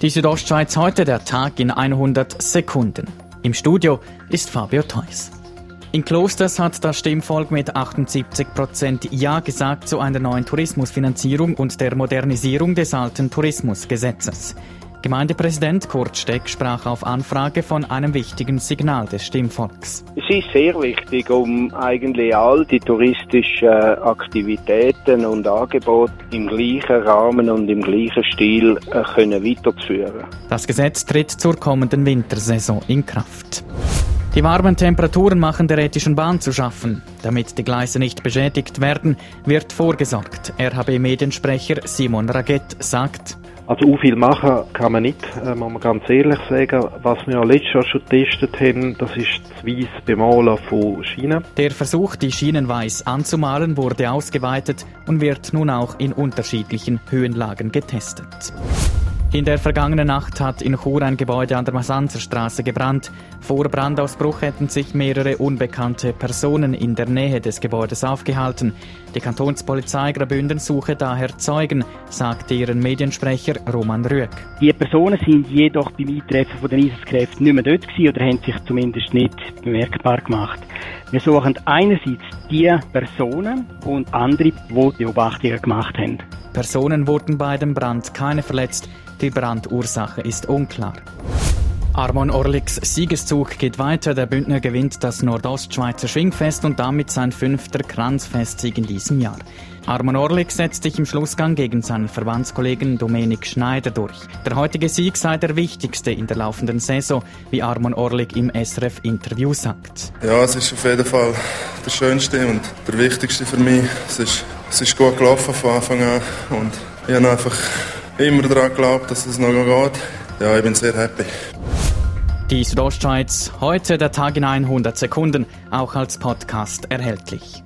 Die Südostschweiz heute der Tag in 100 Sekunden. Im Studio ist Fabio Theus. In Klosters hat das Stimmvolk mit 78 Prozent Ja gesagt zu einer neuen Tourismusfinanzierung und der Modernisierung des alten Tourismusgesetzes. Gemeindepräsident Kurt Steck sprach auf Anfrage von einem wichtigen Signal des Stimmvolks. Es ist sehr wichtig, um eigentlich all die touristischen Aktivitäten und Angebote im gleichen Rahmen und im gleichen Stil äh, können weiterzuführen. Das Gesetz tritt zur kommenden Wintersaison in Kraft. Die warmen Temperaturen machen der Ethischen Bahn zu schaffen. Damit die Gleise nicht beschädigt werden, wird vorgesorgt. RHB-Mediensprecher Simon Raget sagt, also auch viel machen kann man nicht, äh, muss man ganz ehrlich sagen. Was wir letztes Jahr schon getestet haben, das ist das weiße Bemalen von Schienen. Der Versuch, die Schienen weiß anzumalen, wurde ausgeweitet und wird nun auch in unterschiedlichen Höhenlagen getestet. In der vergangenen Nacht hat in Chur ein Gebäude an der Masanzerstraße gebrannt. Vor Brandausbruch hätten sich mehrere unbekannte Personen in der Nähe des Gebäudes aufgehalten. Die Kantonspolizei Graubünden suche daher Zeugen, sagte ihren Mediensprecher Roman Rüegg. Die Personen sind jedoch beim Eintreffen von den Einsatzkräften nicht mehr dort gewesen oder haben sich zumindest nicht bemerkbar gemacht. Wir suchen einerseits die Personen und andere, die Beobachtungen gemacht haben. Personen wurden bei dem Brand keine verletzt. Die Brandursache ist unklar. Armon Orliks Siegeszug geht weiter. Der Bündner gewinnt das Nordostschweizer Schwingfest und damit sein fünfter Kranzfestsieg in diesem Jahr. Armon Orlik setzt sich im Schlussgang gegen seinen Verbandskollegen Dominik Schneider durch. Der heutige Sieg sei der wichtigste in der laufenden Saison, wie Armon Orlik im SRF-Interview sagt. Ja, es ist auf jeden Fall der schönste und der wichtigste für mich. Es ist, es ist gut gelaufen von Anfang an und ich habe einfach immer daran geglaubt, dass es noch geht. Ja, ich bin sehr happy. Die Südostschweiz, heute der Tag in 100 Sekunden, auch als Podcast erhältlich.